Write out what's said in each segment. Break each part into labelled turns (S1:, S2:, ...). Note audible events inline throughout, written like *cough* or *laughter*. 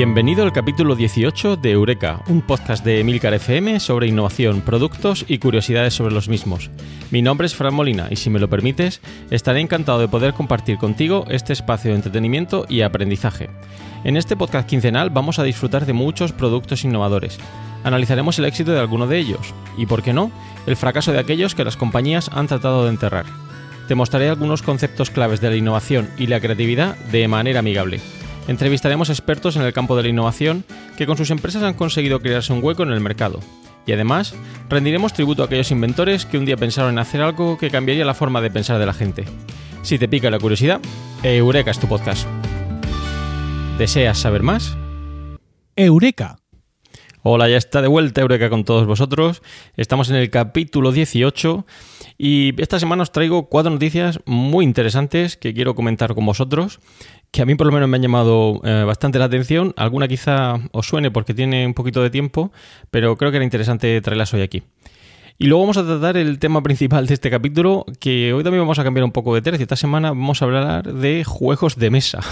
S1: Bienvenido al capítulo 18 de Eureka, un podcast de Emilcar FM sobre innovación, productos y curiosidades sobre los mismos. Mi nombre es Fran Molina y si me lo permites, estaré encantado de poder compartir contigo este espacio de entretenimiento y aprendizaje. En este podcast quincenal vamos a disfrutar de muchos productos innovadores. Analizaremos el éxito de alguno de ellos y, por qué no, el fracaso de aquellos que las compañías han tratado de enterrar. Te mostraré algunos conceptos claves de la innovación y la creatividad de manera amigable. Entrevistaremos expertos en el campo de la innovación que con sus empresas han conseguido crearse un hueco en el mercado. Y además, rendiremos tributo a aquellos inventores que un día pensaron en hacer algo que cambiaría la forma de pensar de la gente. Si te pica la curiosidad, Eureka es tu podcast. ¿Deseas saber más?
S2: Eureka.
S1: Hola, ya está de vuelta Eureka con todos vosotros. Estamos en el capítulo 18 y esta semana os traigo cuatro noticias muy interesantes que quiero comentar con vosotros, que a mí por lo menos me han llamado eh, bastante la atención. Alguna quizá os suene porque tiene un poquito de tiempo, pero creo que era interesante traerlas hoy aquí. Y luego vamos a tratar el tema principal de este capítulo, que hoy también vamos a cambiar un poco de tercio. Esta semana vamos a hablar de juegos de mesa. *laughs*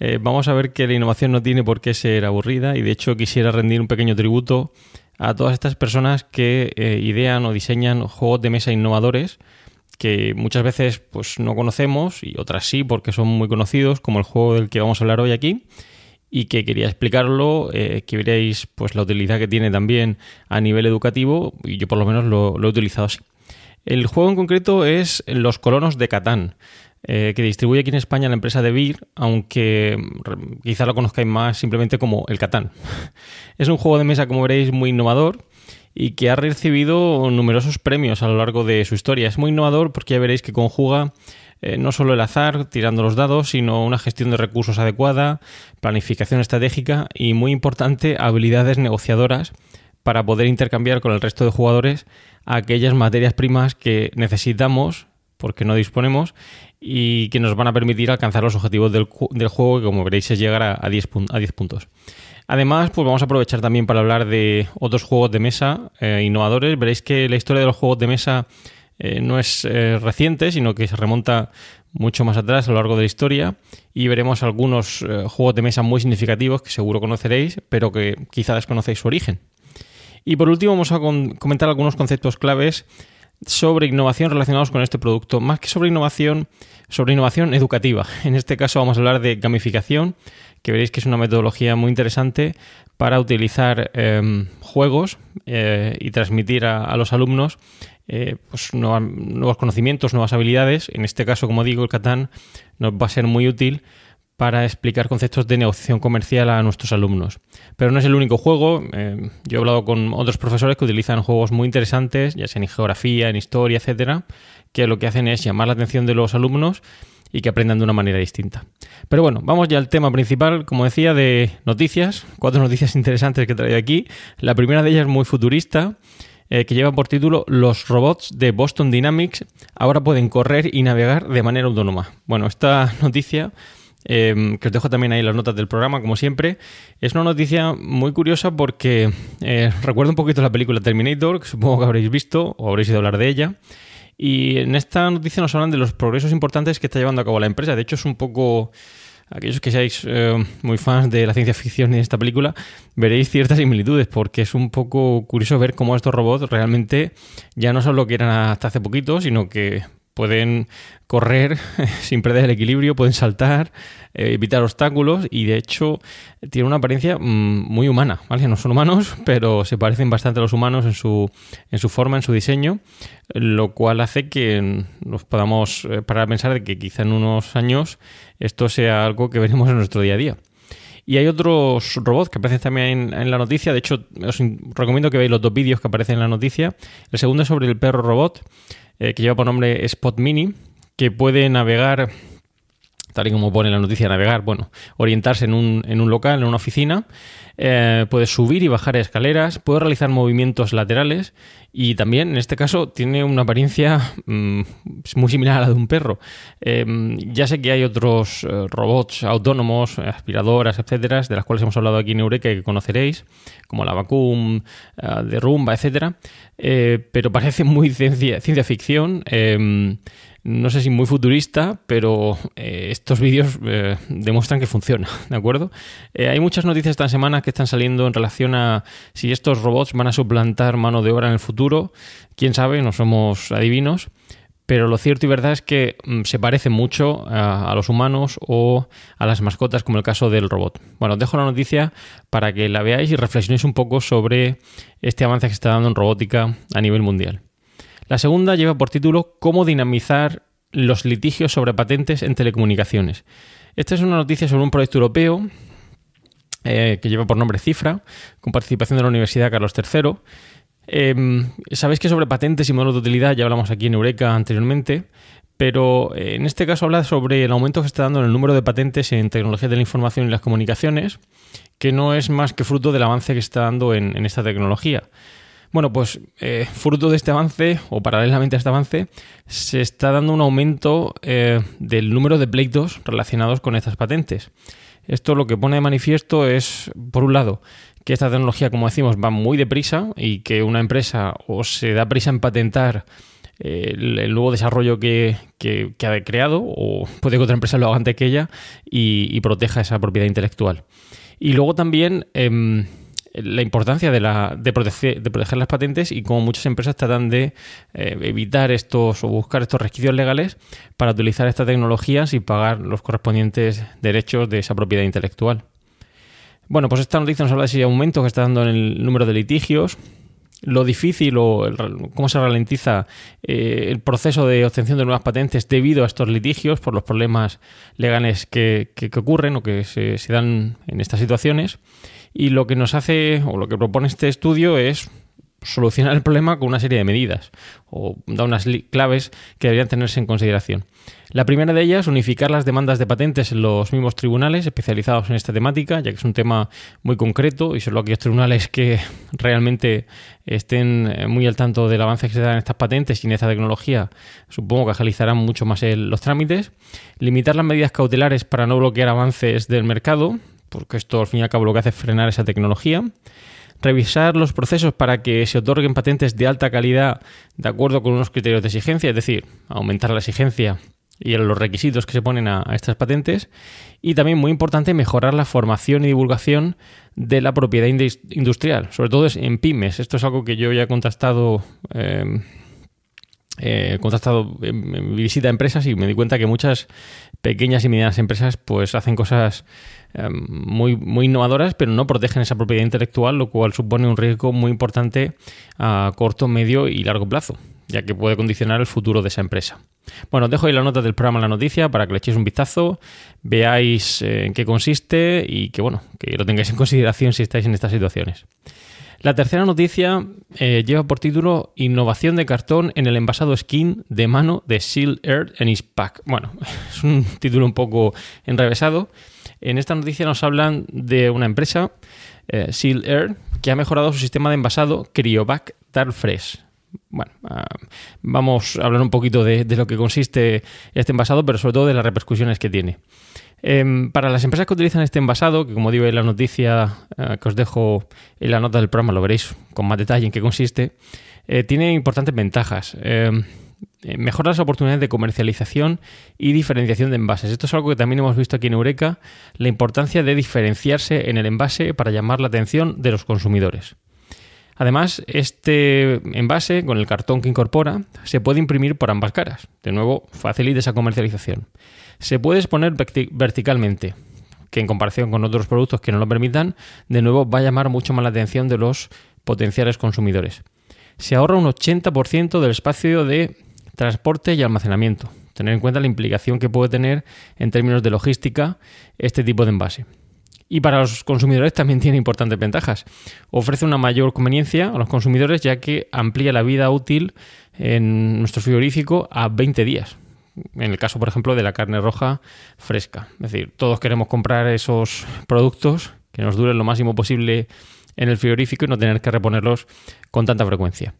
S1: Eh, vamos a ver que la innovación no tiene por qué ser aburrida y de hecho quisiera rendir un pequeño tributo a todas estas personas que eh, idean o diseñan juegos de mesa innovadores que muchas veces pues no conocemos y otras sí porque son muy conocidos, como el juego del que vamos a hablar hoy aquí y que quería explicarlo, eh, que veréis pues la utilidad que tiene también a nivel educativo y yo por lo menos lo, lo he utilizado así. El juego en concreto es Los Colonos de Catán, eh, que distribuye aquí en España la empresa de Beer, aunque mm, quizá lo conozcáis más simplemente como el Catán. *laughs* es un juego de mesa, como veréis, muy innovador y que ha recibido numerosos premios a lo largo de su historia. Es muy innovador porque ya veréis que conjuga eh, no solo el azar, tirando los dados, sino una gestión de recursos adecuada, planificación estratégica y, muy importante, habilidades negociadoras para poder intercambiar con el resto de jugadores aquellas materias primas que necesitamos porque no disponemos y que nos van a permitir alcanzar los objetivos del, ju- del juego que como veréis es llegar a, a 10, pun- a 10 puntos. Además, pues vamos a aprovechar también para hablar de otros juegos de mesa eh, innovadores. Veréis que la historia de los juegos de mesa eh, no es eh, reciente, sino que se remonta mucho más atrás a lo largo de la historia y veremos algunos juegos de mesa muy significativos que seguro conoceréis, pero que quizá desconocéis su origen. Y por último vamos a comentar algunos conceptos claves sobre innovación relacionados con este producto. Más que sobre innovación, sobre innovación educativa. *laughs* En este caso vamos a hablar de gamificación, que veréis que es una metodología muy interesante para utilizar eh, juegos eh, y transmitir a, los alumnos eh, pues nuevos conocimientos, nuevas habilidades. En este caso, como digo, el Catán nos va a ser muy útil para explicar conceptos de negociación comercial a nuestros alumnos. Pero no es el único juego. eh, yo he hablado con otros profesores que utilizan juegos muy interesantes, ya sea en geografía, en historia, etcétera, que lo que hacen es llamar la atención de los alumnos y que aprendan de una manera distinta. Pero bueno, vamos ya al tema principal, como decía, de noticias. Cuatro *laughs* noticias interesantes que traigo aquí. La primera de ellas es muy futurista, eh, que lleva por título Los robots de Boston Dynamics ahora pueden correr y navegar de manera autónoma. Bueno, esta *laughs* noticia eh, que os dejo también ahí las notas del programa, como siempre. Es una noticia muy curiosa porque eh, recuerda un poquito la película Terminator, que supongo que habréis visto o habréis ido a hablar de ella. Y en esta noticia nos hablan de los progresos importantes que está llevando a cabo la empresa. De hecho, es un poco aquellos que seáis eh, muy fans de la ciencia ficción y de esta película, veréis ciertas similitudes, porque es un poco curioso ver cómo estos robots realmente ya no son lo que eran hasta hace poquito, sino que pueden correr *laughs* sin perder el equilibrio, pueden saltar, eh, evitar obstáculos y de hecho tienen una apariencia mm, muy humana, ¿vale? No son humanos, *laughs* pero se parecen bastante a los humanos en su, en su forma, en su diseño, lo cual hace que nos podamos eh, parar a pensar de que quizá en unos años esto sea algo que veremos en nuestro día a día. Y hay otros robots que aparecen también en, en la noticia. De hecho, os recomiendo que veáis los dos vídeos que aparecen en la noticia. El segundo es sobre el perro robot, eh, que lleva por nombre Spot Mini, que puede navegar, tal y como pone la noticia, navegar, bueno, orientarse en un, en un local, en una oficina. eh, puede subir y bajar escaleras, puede realizar movimientos laterales y también, en este caso, tiene una apariencia mm, muy similar a la de un perro. Eh, ya sé que hay otros eh, robots autónomos, aspiradoras, etcétera, de las cuales hemos hablado aquí en Eureka y que conoceréis, como la Vacuum, eh, de Rumba, etcétera, eh, pero parece muy ciencia, ciencia ficción. No sé si muy futurista, pero eh, estos vídeos eh, demuestran que funciona, *laughs* ¿de acuerdo? Eh, hay muchas noticias esta semana que están saliendo en relación a si estos robots van a suplantar mano de obra en el futuro. Quién sabe, no somos adivinos. Pero lo cierto y verdad es que mm, se parecen mucho a, a los humanos o a las mascotas, como el caso del robot. Bueno, os dejo la noticia para que la veáis y reflexionéis un poco sobre este avance que está dando en robótica a nivel mundial. La segunda lleva por título Cómo dinamizar los litigios sobre patentes en telecomunicaciones. Esta es una noticia sobre un proyecto europeo eh, que lleva por nombre Cifra, con participación de la Universidad Carlos III. Eh, Sabéis que sobre patentes y modelos de utilidad ya hablamos aquí en Eureka anteriormente, pero eh, en este caso habla sobre el aumento que está dando en el número de patentes en tecnología de la información y las comunicaciones, que no es más que fruto del avance que está dando en esta tecnología. Bueno, pues eh, fruto de este avance, o paralelamente a este avance, se está dando un aumento eh, del número de pleitos relacionados con estas patentes. Esto lo que pone de manifiesto es, por un lado, que esta tecnología, como decimos, va muy deprisa y que una empresa o se da prisa en patentar eh, el, nuevo desarrollo que, que- ha creado o puede que otra empresa lo haga antes que ella y, y proteja esa propiedad intelectual. Y luego también em, la importancia de, la, de, proteger, de proteger las patentes y cómo muchas empresas tratan de eh, evitar estos o buscar estos resquicios legales para utilizar estas tecnologías y pagar los correspondientes derechos de esa propiedad intelectual. Bueno, pues esta noticia nos habla de ese aumento que está dando en el número de litigios, lo difícil o cómo se ralentiza eh, el proceso de obtención de nuevas patentes debido a estos litigios por los problemas legales que, ocurren o que se dan en estas situaciones. Y lo que nos hace o lo que propone este estudio es solucionar el problema con una serie de medidas o da unas claves que deberían tenerse en consideración. La primera de ellas, unificar las demandas de patentes en los mismos tribunales especializados en esta temática, ya que es un tema muy concreto y solo aquellos tribunales que *laughs* realmente estén eh, muy al tanto del avance que se da en estas patentes y en esta tecnología, supongo que agilizarán mucho más el- los trámites. Limitar las medidas cautelares para no bloquear avances del mercado, porque esto al fin y al cabo lo que hace es frenar esa tecnología revisar los procesos para que se otorguen patentes de alta calidad de acuerdo con unos criterios de exigencia, es decir, aumentar la exigencia y los requisitos que se ponen a, estas patentes. Y también muy importante mejorar la formación y divulgación de la propiedad indus- industrial, sobre todo en pymes. Esto es algo que yo ya he contrastado. eh, eh, en, en visita a empresas y me di cuenta que muchas pequeñas y medianas empresas pues hacen cosas eh, muy, muy innovadoras pero no protegen esa propiedad intelectual lo cual supone un riesgo muy importante a corto, medio y largo plazo ya que puede condicionar el futuro de esa empresa. Bueno, os dejo ahí la nota del programa la noticia para que le echéis un vistazo, veáis eh, en qué consiste y que bueno, que lo tengáis en *laughs* consideración si estáis en estas situaciones. La tercera noticia eh, lleva por título Innovación de cartón en el envasado skin de mano de Seal Air en Ispac. Bueno, *laughs* es un título un poco enrevesado. En esta noticia nos hablan de una empresa, eh, Seal Air, que ha mejorado su sistema de envasado Cryovac Dark Fresh. Bueno, ah, vamos a hablar un poquito de, lo que consiste este envasado, pero sobre todo de las repercusiones que tiene. Em, para las empresas que utilizan este envasado, que como digo en la noticia eh, que os dejo en la nota del programa, lo veréis con más detalle en qué consiste, eh, tiene importantes ventajas. Em, mejora las oportunidades de comercialización y diferenciación de envases. Esto es algo que también hemos visto aquí en Eureka, la importancia de diferenciarse en el envase para llamar la atención de los consumidores. Además, este envase, con el cartón que incorpora, se puede imprimir por ambas caras. De nuevo, facilita esa comercialización. Se puede exponer verti- verticalmente, que en comparación con otros productos que no lo permitan, de nuevo va a llamar mucho más la atención de los potenciales consumidores. Se ahorra un 80% del espacio de transporte y almacenamiento. Tener en cuenta la implicación que puede tener en términos de logística este tipo de envase. Y para los consumidores también tiene importantes ventajas. Ofrece una mayor conveniencia a los consumidores ya que amplía la vida útil en nuestro frigorífico a 20 días. En el caso, por ejemplo, de la carne roja fresca. Es decir, todos queremos comprar esos productos que nos duren lo máximo posible en el frigorífico y no tener que reponerlos con tanta frecuencia.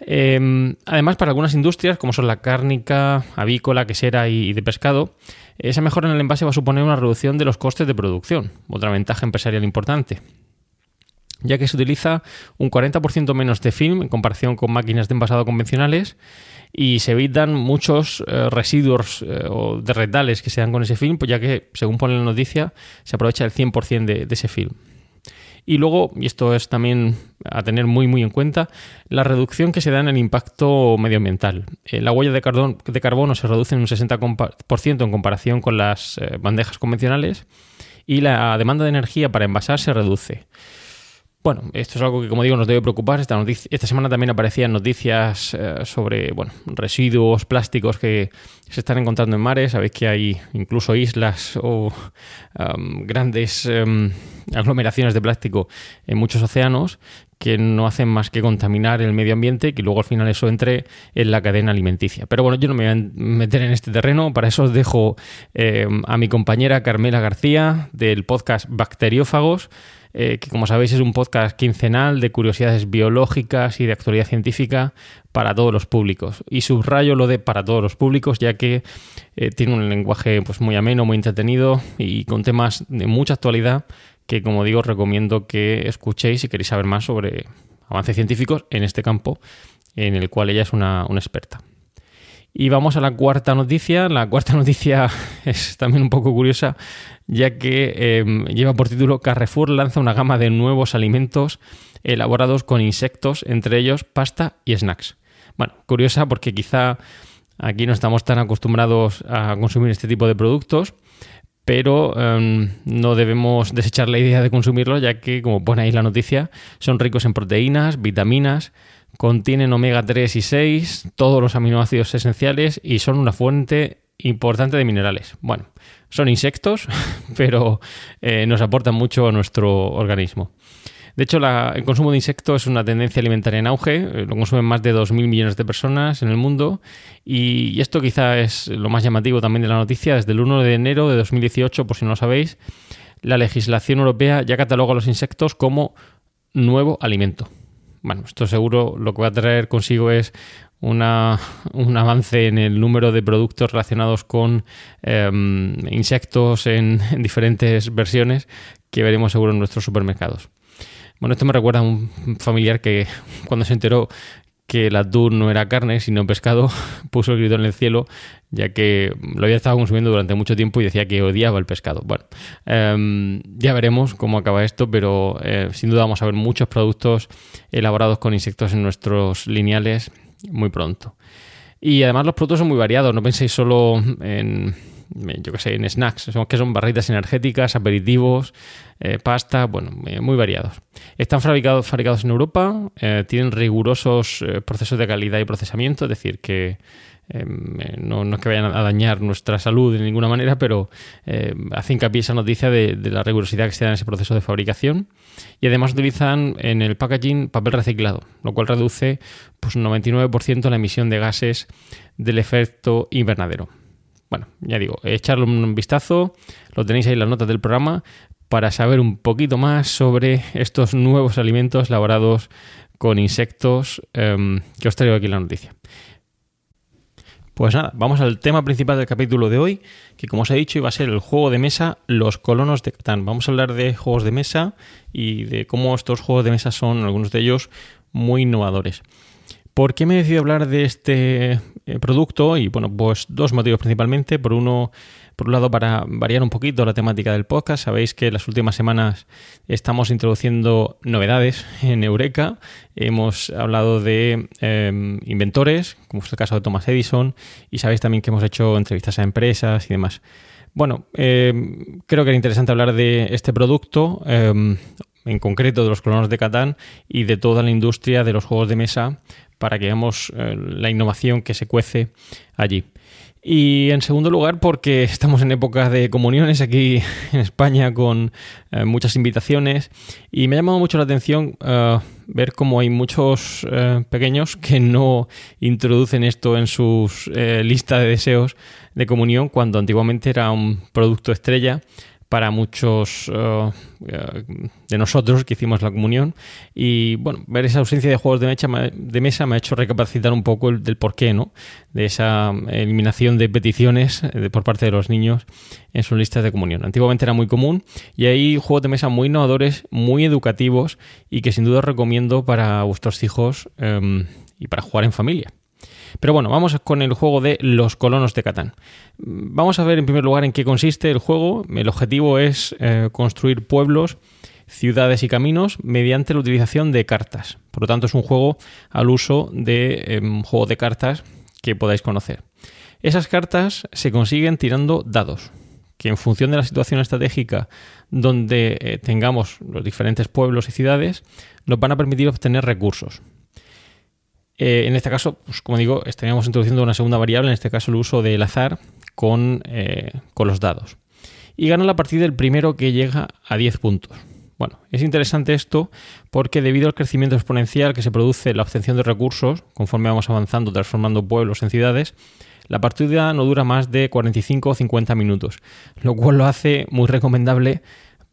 S1: Eh, además, para algunas industrias, como son la cárnica, avícola, quesera y de pescado, esa mejora en el envase va a suponer una reducción de los costes de producción, otra ventaja empresarial importante, ya que se utiliza un 40% menos de film en comparación con máquinas de envasado convencionales y se evitan muchos eh, residuos eh, o de retales que se dan con ese film, pues ya que, según pone la noticia, se aprovecha el 100% de, de ese film. Y luego, y esto es también a tener muy muy en cuenta, la reducción que se da en el impacto medioambiental. Eh, la huella de, de carbono se reduce en un 60% en comparación con las eh, bandejas convencionales y la demanda de energía para envasar se reduce. Bueno, esto es algo que, como digo, nos debe preocupar. Esta, semana también aparecían noticias eh, sobre bueno, residuos plásticos que se están encontrando en mares. Sabéis que hay incluso islas o am, grandes em, aglomeraciones de plástico en muchos océanos que no hacen más que contaminar el medio ambiente y que luego al final eso entre en la cadena alimenticia. Pero bueno, yo no me voy a meter en este terreno, para eso os dejo eh, a mi compañera Carmela García del podcast Bacteriófagos, eh, que como sabéis es un podcast quincenal de curiosidades biológicas y de actualidad científica para todos los públicos. Y subrayo lo de para todos los públicos, ya que eh, tiene un lenguaje pues, muy ameno, muy entretenido y con temas de mucha actualidad que, como digo, recomiendo que escuchéis si queréis saber más sobre avances científicos en este campo, en el cual ella es una, experta. Y vamos a la cuarta noticia. La cuarta *laughs* noticia es también un poco curiosa, ya que eh, lleva por título Carrefour lanza una gama de nuevos alimentos elaborados con insectos, entre ellos pasta y snacks. Bueno, curiosa porque quizá aquí no estamos tan acostumbrados a consumir este tipo de productos, pero eh, no debemos desechar la idea de consumirlo, ya que, como pone ahí la noticia, son ricos en proteínas, vitaminas, contienen omega 3 y 6, todos los aminoácidos esenciales y son una fuente importante de minerales. Bueno, son insectos, *laughs* pero eh, nos aportan mucho a nuestro organismo. De hecho, la- el consumo de insectos es una tendencia alimentaria en auge. eh, Lo consumen más de 2.000 millones de personas en el mundo. Y, esto quizá es lo más llamativo también de la noticia. Desde el 1 de enero de 2018, por si no lo sabéis, la legislación europea ya cataloga a los insectos como nuevo alimento. Bueno, esto seguro lo que va a traer consigo es una- un avance en el número de productos relacionados con em, insectos en diferentes versiones que veremos seguro en nuestros supermercados. Bueno, esto me recuerda a un familiar que cuando se enteró que el atún no era carne, sino pescado, *laughs* puso el grito en el cielo, ya que lo había estado consumiendo durante mucho tiempo y decía que odiaba el pescado. Bueno, em, ya veremos cómo acaba esto, pero eh, sin duda vamos a ver muchos productos elaborados con insectos en nuestros lineales muy pronto. Y además los productos son muy variados, no penséis solo en, yo que sé, en snacks, que son barritas energéticas, aperitivos, eh, pasta, bueno, eh, muy variados. Están fabricados, fabricados en Europa, eh, tienen rigurosos procesos de calidad y procesamiento, es decir, que eh, no, no es que vayan a dañar nuestra salud de ninguna manera, pero hace hincapié esa noticia de, de la rigurosidad que se da en ese proceso de fabricación. Y además utilizan en el packaging papel reciclado, lo cual reduce pues, un 99% la emisión de gases del efecto invernadero. Bueno, ya digo, echarle un vistazo, lo tenéis ahí en las notas del programa para saber un poquito más sobre estos nuevos alimentos elaborados con insectos em, que os traigo aquí en la noticia. Pues nada, vamos al tema principal del capítulo de hoy, que como os he dicho iba a ser el juego de mesa Los Colonos de Catán. Vamos a hablar de juegos de mesa y de cómo estos juegos de mesa son, algunos de ellos, muy innovadores. ¿Por qué me he decidido hablar de este eh, producto? Y bueno, pues dos motivos principalmente. Por uno, Por un lado, para variar un poquito la temática del podcast, sabéis que las últimas semanas estamos introduciendo novedades en Eureka. Hemos hablado de eh, inventores, como es el caso de Thomas Edison, y sabéis también que hemos hecho entrevistas a empresas y demás. Bueno, eh, creo que era interesante hablar de este producto, en concreto de los colonos de Catán y de toda la industria de los juegos de mesa para que veamos eh, la innovación que se cuece allí. Y en segundo lugar, porque *laughs* estamos en época de comuniones aquí *laughs* en España con eh, muchas invitaciones y me ha llamado mucho la atención eh, ver cómo hay muchos pequeños que no introducen esto en sus eh, lista de deseos de comunión cuando antiguamente era un producto estrella para muchos eh, eh, de nosotros que hicimos la comunión. Y bueno, ver esa ausencia de juegos de, de mesa me ha hecho recapacitar un poco el, del porqué, ¿no? De esa eliminación de peticiones eh, de- por parte de los niños en sus listas de comunión. Antiguamente era muy común y hay juegos de mesa muy innovadores, muy educativos y que sin duda recomiendo para vuestros hijos em, y para jugar en familia. Pero bueno, vamos con el juego de los colonos de Catán. Vamos a ver en primer lugar en qué consiste el juego. El objetivo es eh, construir pueblos, ciudades y caminos mediante la utilización de cartas. Por lo tanto, es un juego al uso de un juego de cartas que podáis conocer. Esas cartas se consiguen tirando dados, que en función de la situación estratégica donde eh, tengamos los diferentes pueblos y ciudades, nos van a permitir obtener recursos. Eh, en este caso, pues, como digo, estaríamos introduciendo una segunda variable, en este caso el uso del azar con, eh, con los dados. Y gana la partida el primero que llega a 10 puntos. Bueno, es interesante esto porque debido al crecimiento exponencial que se produce en la obtención de recursos, conforme vamos avanzando, transformando pueblos en ciudades, la partida no dura más de 45 o 50 minutos, lo cual lo hace muy recomendable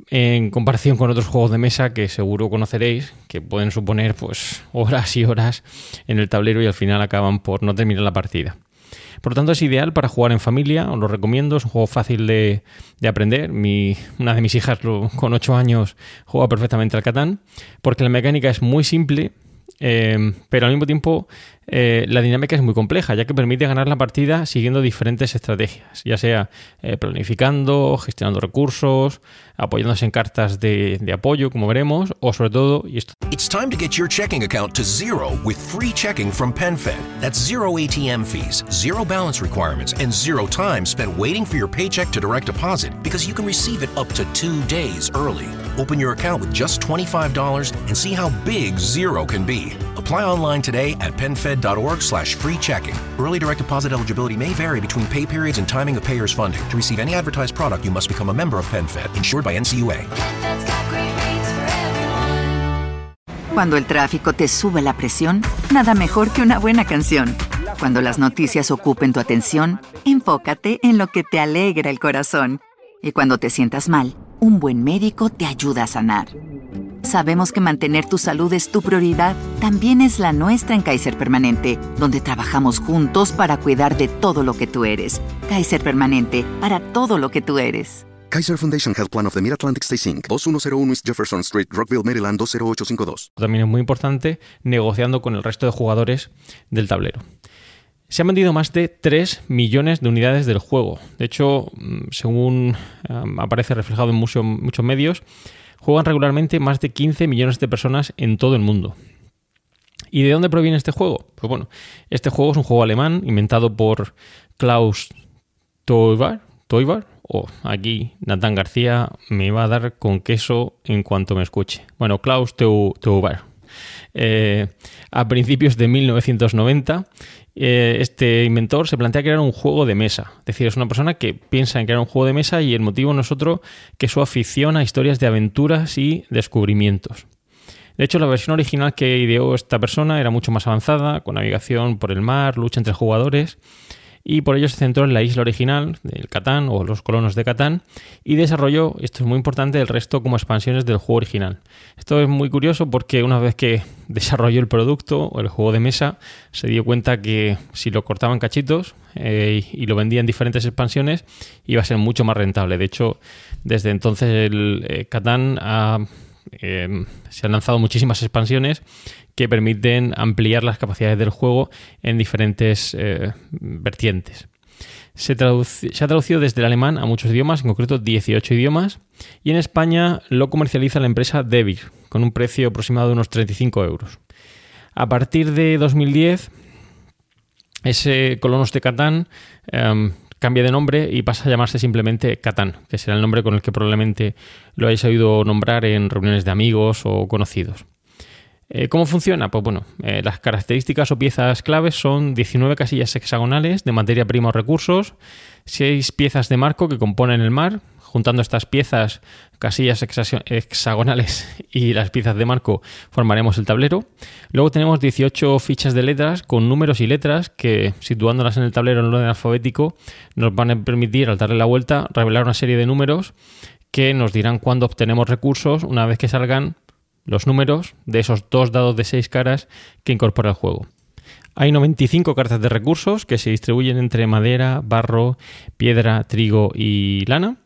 S1: en comparación con otros juegos de mesa que seguro conoceréis, que pueden suponer pues horas y horas en el tablero y al final acaban por no terminar la partida. Por lo tanto, es ideal para jugar en familia, os lo recomiendo, es un juego fácil de, de aprender. Mi, una de mis hijas lo- con 8 años juega perfectamente al Catán, porque la mecánica es muy simple, eh, pero al mismo tiempo eh, la dinámica es muy compleja, ya que permite ganar la partida siguiendo diferentes estrategias, ya sea eh, planificando, gestionando recursos, apoyándose en cartas de, de apoyo, como veremos, o sobre todo, y esto
S3: It's time to get your checking account to zero with free checking from PenFed. That's zero ATM fees, zero balance requirements, and zero time spent waiting for your paycheck to direct deposit because you can receive it up to two days early. Open your account with just $25 and see how big zero can be. Apply online today at penfed.org slash free checking. Early direct deposit eligibility may vary between pay periods and timing of payer's funding. To receive any advertised product, you must become a member of PenFed, insured by NCUA.
S4: Everyone.
S5: Cuando el tráfico te sube la presión, nada mejor que una buena canción. Cuando las noticias ocupen tu atención, enfócate en lo que te alegra el corazón. Y cuando te sientas mal, un buen médico te ayuda a sanar. Sabemos que mantener tu salud es tu prioridad, también es la nuestra en Kaiser Permanente, donde trabajamos juntos para cuidar de todo lo que tú eres. Kaiser Permanente, para todo lo que tú eres.
S6: Kaiser Foundation Health Plan of the Mid-Atlantic Stay Inc., 2101 East Jefferson Street, Rockville, Maryland 20852.
S1: también es muy importante, negociando con el resto de jugadores del tablero. Se han vendido más de 3 millones de unidades del juego. De hecho, mm, según um, aparece reflejado en mucho- muchos medios, juegan regularmente más de 15 millones de personas en todo el mundo. ¿Y de dónde proviene este juego? Pues bueno, este juego es un juego alemán inventado por Klaus Teuber, Teuber o aquí Natán García me va a dar con queso en cuanto me escuche. Bueno, Klaus Teuber. Eh, a principios de 1990, eh, este inventor se plantea crear un juego de mesa. Es decir, es una persona que piensa en crear un juego de mesa y el motivo no es otro que su afición a historias de aventuras y descubrimientos. De hecho, la versión original que ideó esta persona era mucho más avanzada, con navegación por el mar, lucha entre jugadores, y por ello se centró en la isla original del Catán o los colonos de Catán y desarrolló, esto es muy importante, el resto como expansiones del juego original. Esto es muy curioso porque una vez que *laughs* desarrolló el producto o el juego de mesa, se dio cuenta que si lo cortaban cachitos eh, y lo vendía en diferentes expansiones, iba a ser mucho más rentable. De hecho, desde entonces el eh, Catán ha eh, se han lanzado muchísimas expansiones que permiten ampliar las capacidades del juego en diferentes eh, vertientes. Se, ha traducido desde el alemán a muchos idiomas, en concreto 18 idiomas, y en España lo comercializa la empresa Devir, con un precio aproximado de unos 35 euros. A partir de 2010, ese Colonos de Catán em, cambia de nombre y pasa a llamarse simplemente Catán, que será el nombre con el que probablemente lo hayáis oído nombrar en reuniones de amigos o conocidos. Eh, ¿Cómo funciona? Pues bueno, eh, las características o piezas claves son 19 casillas hexagonales de materia prima o recursos, 6 piezas de marco que componen el mar. Juntando estas piezas, casillas hexa- hexagonales *laughs* y las piezas de marco, formaremos el tablero. Luego tenemos 18 fichas de letras con números y letras que, situándolas en el tablero en orden alfabético, nos van a permitir, al darle la vuelta, revelar una serie de números que nos dirán cuándo obtenemos recursos una vez que salgan los números de esos dos dados de seis caras que incorpora el juego. Hay 95 cartas de recursos que se distribuyen entre madera, barro, piedra, trigo y lana,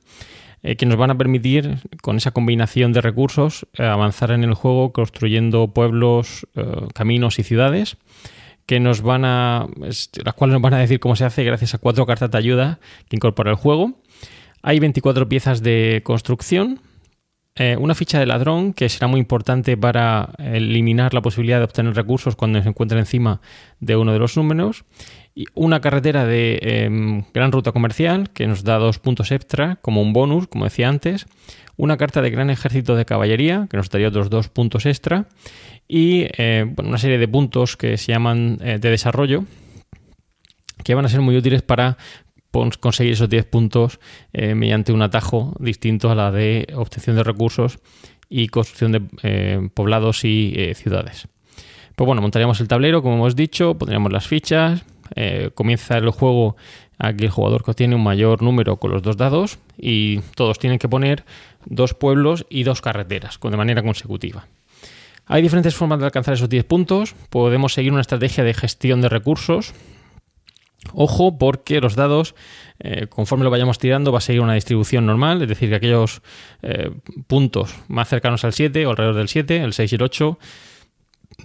S1: eh, que nos van a permitir, con esa combinación de recursos, eh, avanzar en el juego construyendo pueblos, eh, caminos y ciudades, que nos van a. las cuales nos van a decir cómo se hace gracias a cuatro cartas de ayuda que incorpora el juego. Hay 24 piezas de construcción, eh, una ficha de ladrón que será muy importante para eliminar la posibilidad de obtener recursos cuando se encuentre encima de uno de los números. Y una carretera de em, gran ruta comercial que nos da dos puntos extra como un bonus, como decía antes. Una carta de gran ejército de caballería que nos daría otros dos puntos extra. Y eh, una serie de puntos que se llaman eh, de desarrollo que van a ser muy útiles para conseguir esos 10 puntos eh, mediante un atajo distinto a la de obtención de recursos y construcción de eh, poblados y eh, ciudades. Pues bueno, montaríamos el tablero, como hemos dicho, pondríamos las fichas, comienza el juego aquí el jugador que tiene un mayor número con los dos dados y todos tienen que poner dos pueblos y dos carreteras de manera consecutiva. Hay diferentes formas de alcanzar esos 10 puntos. Podemos seguir una estrategia de gestión de recursos, Ojo porque los dados, eh, conforme lo vayamos tirando, va a seguir una distribución normal, es decir, que aquellos eh, puntos más cercanos al 7 o alrededor del 7, el 6 y el 8,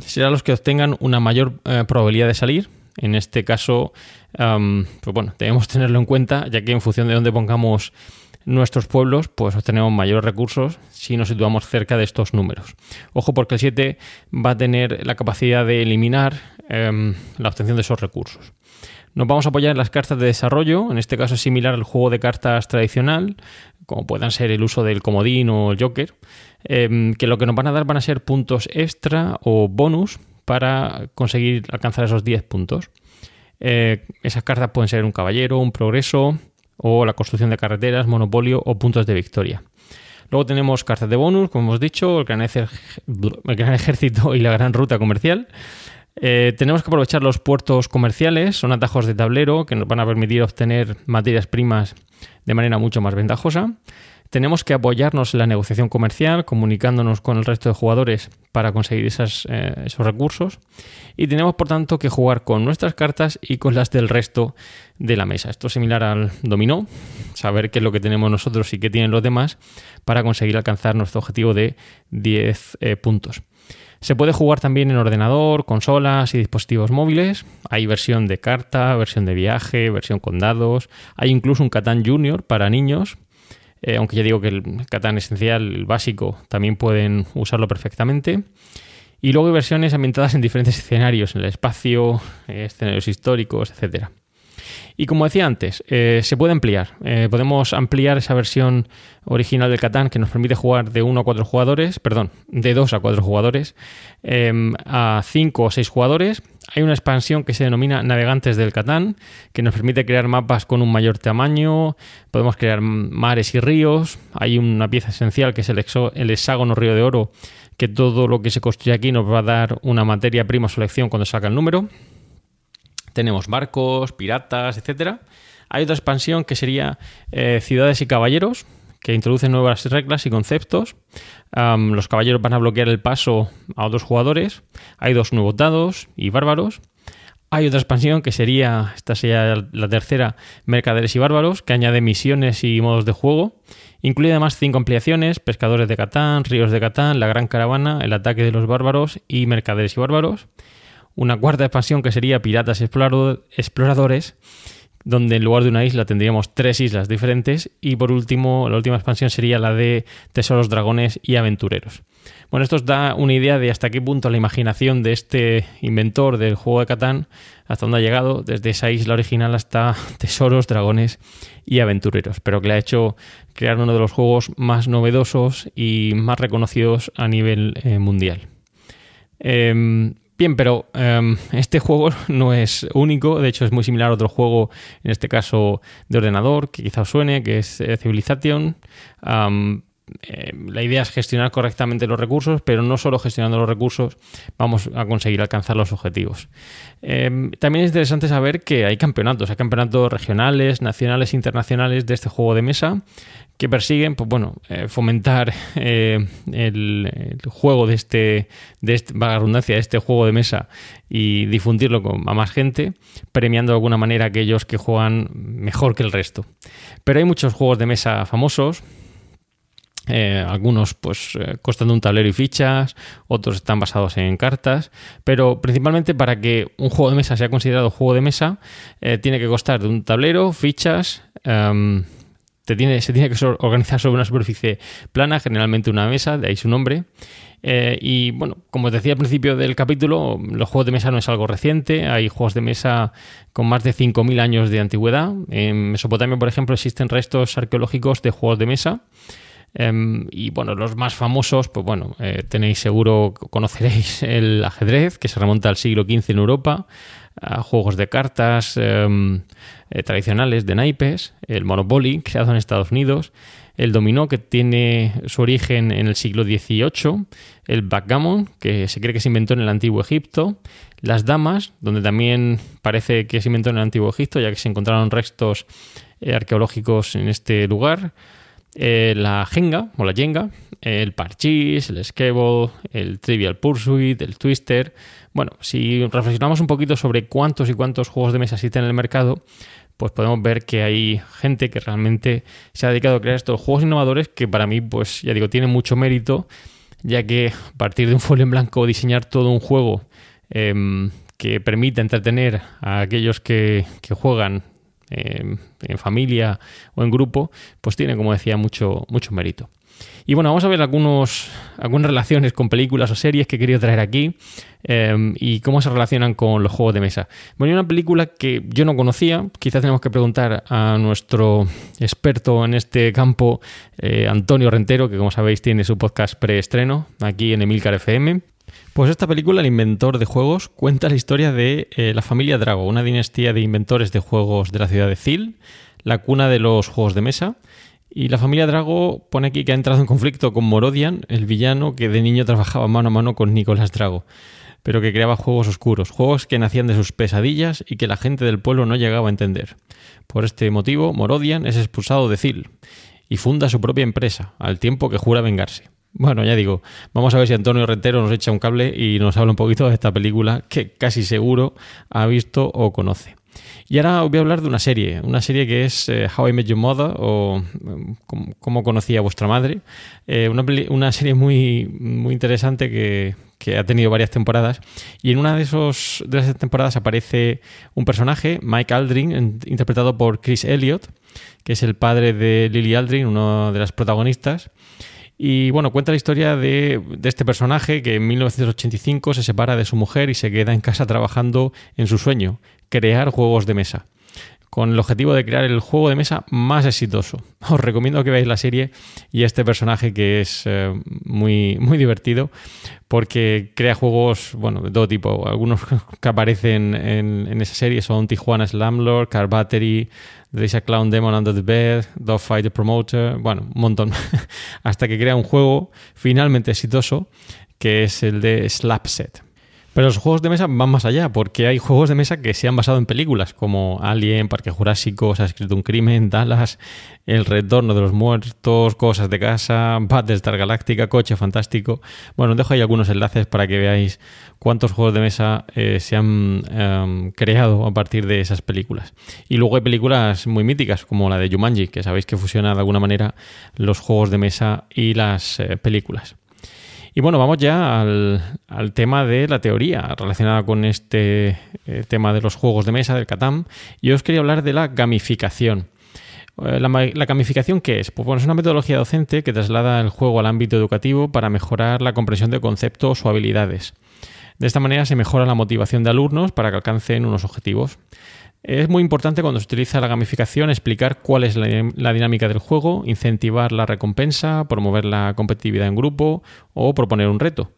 S1: serán los que obtengan una mayor eh, probabilidad de salir. En este caso, pues bueno, debemos *laughs* tenerlo en cuenta, ya que en función de dónde pongamos nuestros pueblos, pues obtenemos mayores recursos si nos situamos cerca de estos números. Ojo porque el 7 va a tener la capacidad de eliminar em, la obtención de esos recursos. Nos vamos a apoyar en las cartas de desarrollo, en este caso es similar al juego de cartas tradicional, como puedan ser el uso del comodín o el joker, em, que lo que nos van a dar van a ser puntos extra o bonus para conseguir alcanzar esos 10 puntos. Eh, esas cartas pueden ser un caballero, un progreso o la construcción de carreteras, monopolio o puntos de victoria. Luego tenemos cartas de bonus, como hemos dicho, el gran, ejer- el gran *laughs* ejército y la gran ruta comercial. Eh, tenemos que aprovechar los puertos comerciales, son atajos de tablero que nos van a permitir obtener materias primas de manera mucho más ventajosa. Tenemos que apoyarnos en la negociación comercial, comunicándonos con el resto de jugadores para conseguir eh, esos recursos. Y tenemos, por tanto, que jugar con nuestras cartas y con las del resto de la mesa. Esto es similar al dominó, saber qué es lo que tenemos nosotros y qué tienen los demás para conseguir alcanzar nuestro objetivo de 10 eh, puntos. Se puede jugar también en ordenador, consolas y dispositivos móviles. Hay versión de carta, versión de viaje, versión con dados. Hay incluso un Catán Junior para niños. Eh, aunque ya digo que el Catán esencial, el básico, también pueden usarlo perfectamente. Y luego hay versiones ambientadas en diferentes escenarios, en el espacio, eh, escenarios históricos, etcétera. Y como decía antes, eh, se puede ampliar. Eh, podemos ampliar esa versión original del Catán que nos permite jugar de 1 a 4 jugadores, perdón, de 2 a 4 jugadores, eh, a 5 o 6 jugadores. Hay una expansión que se denomina Navegantes del Catán, que nos permite crear mapas con un mayor tamaño, podemos crear mares y ríos. Hay una pieza esencial que es el, exo- el hexágono río de oro, que todo lo que se construye aquí nos va a dar una materia prima selección cuando salga el número. Tenemos barcos, piratas, etcétera. Hay otra expansión que sería eh, Ciudades y Caballeros, que introduce nuevas reglas y conceptos. Los caballeros van a bloquear el paso a otros jugadores. Hay dos nuevos dados y bárbaros. Hay otra expansión que sería, esta sería la tercera, Mercaderes y Bárbaros, que añade misiones y modos de juego. Incluye además cinco ampliaciones, Pescadores de Catán, Ríos de Catán, La Gran Caravana, El Ataque de los Bárbaros y Mercaderes y Bárbaros una cuarta expansión que sería Piratas Explorado- Exploradores, donde en lugar de una isla tendríamos tres islas diferentes. Y por último, la última expansión sería la de Tesoros, Dragones y Aventureros. Bueno, esto os da una idea de hasta qué punto la imaginación de este inventor del juego de Catán, hasta dónde ha llegado, desde esa isla original hasta *laughs* tesoros, dragones y aventureros, pero que le ha hecho crear uno de los juegos más novedosos y más reconocidos a nivel eh, mundial. Em, Bien, pero em, este juego *laughs* no es único, de hecho es muy similar a otro juego, en este caso de ordenador, que quizá os suene, que es eh, Civilization. Eh, la idea es gestionar correctamente los recursos, pero no solo gestionando los recursos vamos a conseguir alcanzar los objetivos. Eh, también es interesante saber que hay campeonatos, hay campeonatos regionales, nacionales, internacionales de este juego de mesa que persiguen, pues bueno, eh, fomentar *laughs* el, el juego de este, de este, vaga redundancia, de este juego de mesa y difundirlo con, a más gente, premiando de alguna manera a aquellos que juegan mejor que el resto. Pero hay muchos juegos de mesa famosos, eh, algunos pues eh, costando un tablero y fichas, otros están basados en cartas, pero principalmente para que un juego de mesa sea considerado juego de mesa, eh, tiene que costar de un tablero, fichas, em, se tiene que organizar sobre una superficie plana, generalmente una mesa, de ahí su nombre. Eh, y bueno, como os decía al principio del capítulo, los juegos de mesa no es algo reciente, hay juegos de mesa con más de 5.000 años de antigüedad. En Mesopotamia, por ejemplo, existen restos arqueológicos de juegos de mesa. Em, y bueno, los más famosos, pues bueno, eh, tenéis seguro, conoceréis *laughs* el ajedrez, que se remonta al siglo XV en Europa, a juegos de cartas em, eh, tradicionales de naipes, el Monopoly, *laughs* creado en Estados Unidos, el dominó, que tiene su origen en el siglo XVIII, el backgammon, que se cree que se inventó en el antiguo Egipto, las damas, donde también parece que se inventó en el antiguo Egipto, ya que se encontraron restos eh, arqueológicos en este lugar, eh, la Jenga o la Jenga, el Parchís, el Scrabble, el Trivial Pursuit, el Twister. Bueno, si reflexionamos un poquito sobre cuántos y cuántos juegos de mesa existen en el mercado, pues podemos ver que hay gente que realmente se ha dedicado a crear estos juegos innovadores que para mí, pues ya digo, tienen mucho mérito, ya que a partir de un folio en blanco diseñar todo un juego em, que permita entretener a aquellos que, que juegan en familia o en grupo, pues tiene, como decía, mucho, mucho mérito. Y bueno, vamos a ver algunos, algunas relaciones con películas o series que he querido traer aquí eh, y cómo se relacionan con los juegos de mesa. Bueno, hay una película que yo no conocía, quizás tenemos que preguntar a nuestro experto en este campo, eh, Antonio Rentero, que como sabéis tiene su podcast preestreno aquí en Emilcar FM. Pues esta película, El inventor de juegos, cuenta la historia de eh, la familia Drago, una dinastía de inventores de juegos de la ciudad de Zil, la cuna de los juegos de mesa. Y la familia Drago pone aquí que ha entrado en conflicto con Morodian, el villano que de niño trabajaba mano a mano con Nicolás Drago, pero que creaba juegos oscuros, juegos que nacían de sus pesadillas y que la gente del pueblo no llegaba a entender. Por este motivo, Morodian es expulsado de Zil y funda su propia empresa, al tiempo que jura vengarse. Bueno, ya digo, vamos a ver si Antonio Rentero nos echa un cable y nos habla un poquito de esta película que casi seguro ha visto o conoce. Y ahora os voy a hablar de una serie, una serie que es eh, How I Met Your Mother o eh, Cómo- conocí a vuestra madre. Eh, una, una serie muy, muy interesante que, que ha tenido varias temporadas. Y en una de, esos, de esas temporadas aparece un personaje, Mike Aldrin, interpretado por Chris Elliott, que es el padre de Lily Aldrin, uno de las protagonistas. Y bueno, cuenta la historia de, de este personaje que en 1985 se separa de su mujer y se queda en casa trabajando en su sueño, crear juegos de mesa, con el objetivo de crear el juego de mesa más exitoso. *laughs* Os recomiendo que veáis la serie y este personaje que es eh, muy, muy divertido porque crea juegos bueno, de todo tipo. Algunos *laughs* que aparecen en, esa serie son Tijuana Slamlord, Car Battery, There is a Clown Demon Under the Bed, Dogfight the Promoter, bueno, un montón. *laughs* Hasta que crea un juego finalmente exitoso que es el de Slapset. Pero los juegos de mesa van más allá, porque hay juegos de mesa que se han basado en películas, como Alien, Parque Jurásico, Se ha escrito un crimen, Dallas, El retorno de los muertos, Cosas de casa, Battlestar Galáctica, Coche Fantástico. Bueno, dejo ahí algunos enlaces para que veáis cuántos juegos de mesa eh, se han em, creado a partir de esas películas. Y luego hay películas muy míticas, como la de Jumanji, que sabéis que fusiona de alguna manera los juegos de mesa y las eh, películas. Y bueno, vamos ya al, tema de la teoría relacionada con este eh, tema de los juegos de mesa, del Catán. Y os quería hablar de la gamificación. Eh, La, la gamificación, ¿qué es? Pues bueno, es una metodología docente que traslada el juego al ámbito educativo para mejorar la comprensión de conceptos o habilidades. De esta manera se mejora la motivación de alumnos para que alcancen unos objetivos. Es muy importante cuando se utiliza la gamificación explicar cuál es la, dinámica del juego, incentivar la recompensa, promover la competitividad en grupo o proponer un reto.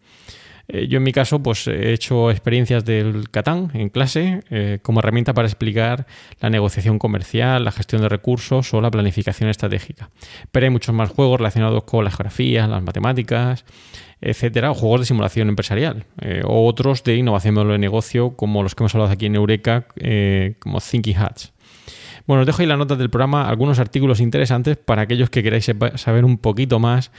S1: Eh, yo en mi caso pues he hecho experiencias del Catán en clase eh, como herramienta para explicar la negociación comercial, la gestión de recursos o la planificación estratégica. Pero hay muchos más juegos relacionados con la geografía, las matemáticas, etcétera, o juegos de simulación empresarial, eh, o otros de innovación de negocio como los que hemos hablado aquí en Eureka, como Thinking Hats. Bueno, os dejo ahí las notas del programa algunos artículos interesantes para aquellos que queráis saber un poquito más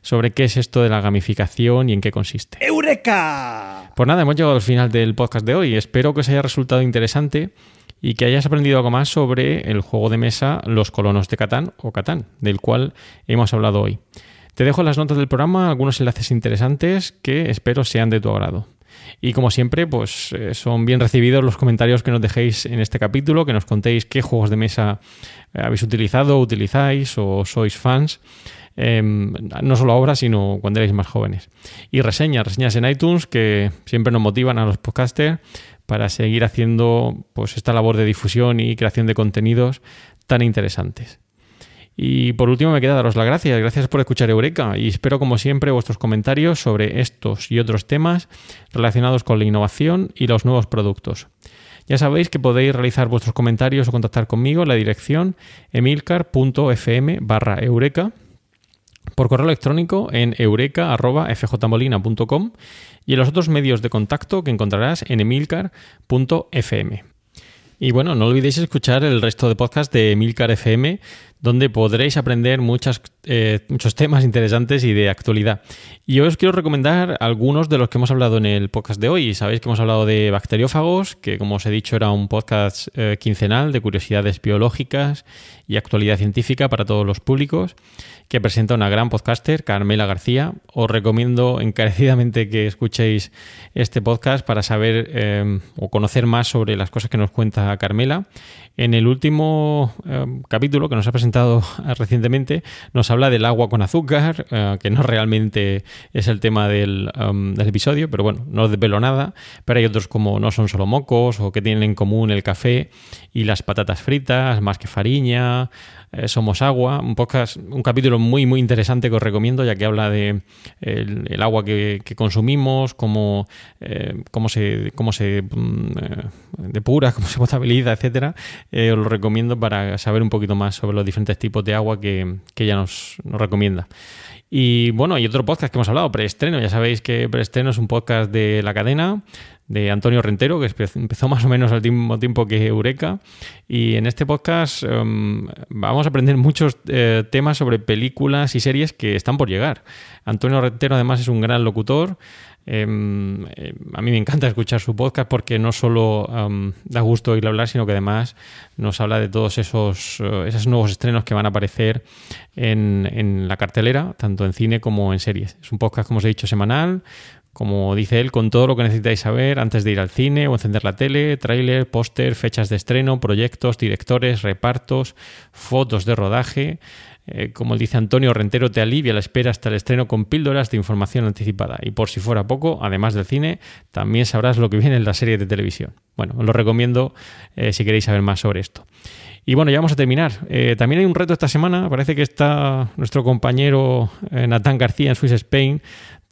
S1: sobre qué es esto de la gamificación y en qué consiste.
S7: ¡Eureka!
S1: Pues nada, hemos llegado al final del podcast de hoy. Espero que os haya resultado interesante y que hayas aprendido algo más sobre el juego de mesa Los colonos de Catán o Catán, del cual hemos hablado hoy. Te dejo en las notas del programa algunos enlaces interesantes que espero sean de tu agrado. Y como siempre, pues eh, son bien recibidos los comentarios que nos dejéis en este capítulo, que nos contéis qué juegos de mesa eh, habéis utilizado, utilizáis o sois fans. eh, no solo ahora, sino cuando erais más jóvenes. Y reseñas, reseñas en iTunes que siempre nos motivan a los podcasters para seguir haciendo pues esta labor de difusión y creación de contenidos tan interesantes. Y por último me queda daros las gracias. Gracias por escuchar Eureka y espero como siempre vuestros comentarios sobre estos y otros temas relacionados con la innovación y los nuevos productos. Ya sabéis que podéis realizar vuestros comentarios o contactar conmigo en la dirección emilcar.fm barra eureka por correo electrónico en eureka.fjmolina.com y en los otros medios de contacto que encontrarás en emilcar.fm. Y bueno, no olvidéis escuchar el resto de podcast de Emilcar FM, donde podréis aprender muchas, eh, muchos temas interesantes y de actualidad. Y os quiero recomendar algunos de los que hemos hablado en el podcast de hoy. Sabéis que hemos hablado de bacteriófagos, que como os he dicho era un podcast eh, quincenal de curiosidades biológicas y actualidad científica para todos los públicos, que presenta una gran podcaster, Carmela García. Os recomiendo *laughs* encarecidamente que escuchéis este podcast para saber eh, o conocer más sobre las cosas que nos cuenta Carmela. En el último eh, capítulo que nos ha presentado recientemente, nos habla del agua con azúcar, eh, que no realmente es el tema del, um, del episodio, pero bueno, no desvelo nada. Pero hay otros como no son solo mocos o que tienen en común el café y las patatas fritas, más que fariña, eh, somos agua. Un, podcast, un capítulo muy, muy interesante que os recomiendo, ya que habla de el, agua que, consumimos, cómo, eh, cómo se, cómo se mm, eh, depura, *laughs* cómo se potabiliza, etcétera. Os lo recomiendo para saber un poquito más sobre los diferentes tipos de agua que, que ella nos, nos recomienda. Y bueno, y otro podcast que hemos hablado, Preestreno. Ya sabéis que Preestreno es un podcast de la cadena de Antonio Rentero, que empezó más o menos al mismo tiempo que Eureka. Y en este podcast um, vamos a aprender muchos eh, temas sobre películas y series que están por llegar. Antonio Rentero además es un gran locutor. Eh, eh, a mí me encanta escuchar su podcast porque no solo da gusto oírlo hablar, sino que además nos habla de todos esos, uh, esos nuevos estrenos que van a aparecer en, en, la cartelera, tanto en cine como en series. Es un podcast, como os he dicho, semanal. Como dice él, con todo lo que necesitáis saber antes de ir al cine o encender la tele, tráiler, póster, fechas de estreno, proyectos, directores, repartos, fotos de rodaje. Eh, como dice Antonio Rentero, te alivia la espera hasta el estreno con píldoras de información anticipada. Y por si fuera poco, además del cine, también sabrás lo que viene en la serie de televisión. Bueno, os lo recomiendo eh, si queréis saber más sobre esto. Y bueno, ya vamos a terminar. Eh, también hay un reto esta semana. Parece que está nuestro compañero Natán García en Swiss Spain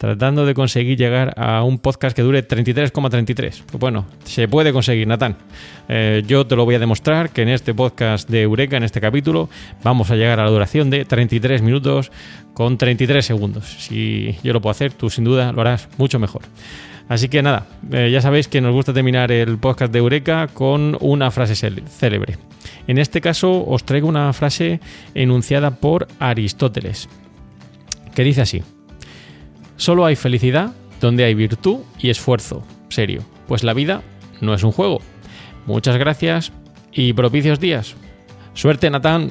S1: tratando de conseguir llegar a un podcast que dure 33,33. Pues bueno, se puede conseguir, Natán. Eh, yo te lo voy a demostrar que en este podcast de Eureka, en este capítulo, vamos a llegar a la duración de 33 minutos con 33 segundos. Si yo lo puedo hacer, tú sin duda lo harás mucho mejor. Así que nada, eh, ya sabéis que nos gusta terminar el podcast de Eureka con una frase célebre. En este caso os traigo una frase enunciada por Aristóteles, que dice así. Solo hay felicidad donde hay virtud y esfuerzo serio, pues la vida no es un juego. Muchas gracias y propicios días. Suerte, Natán.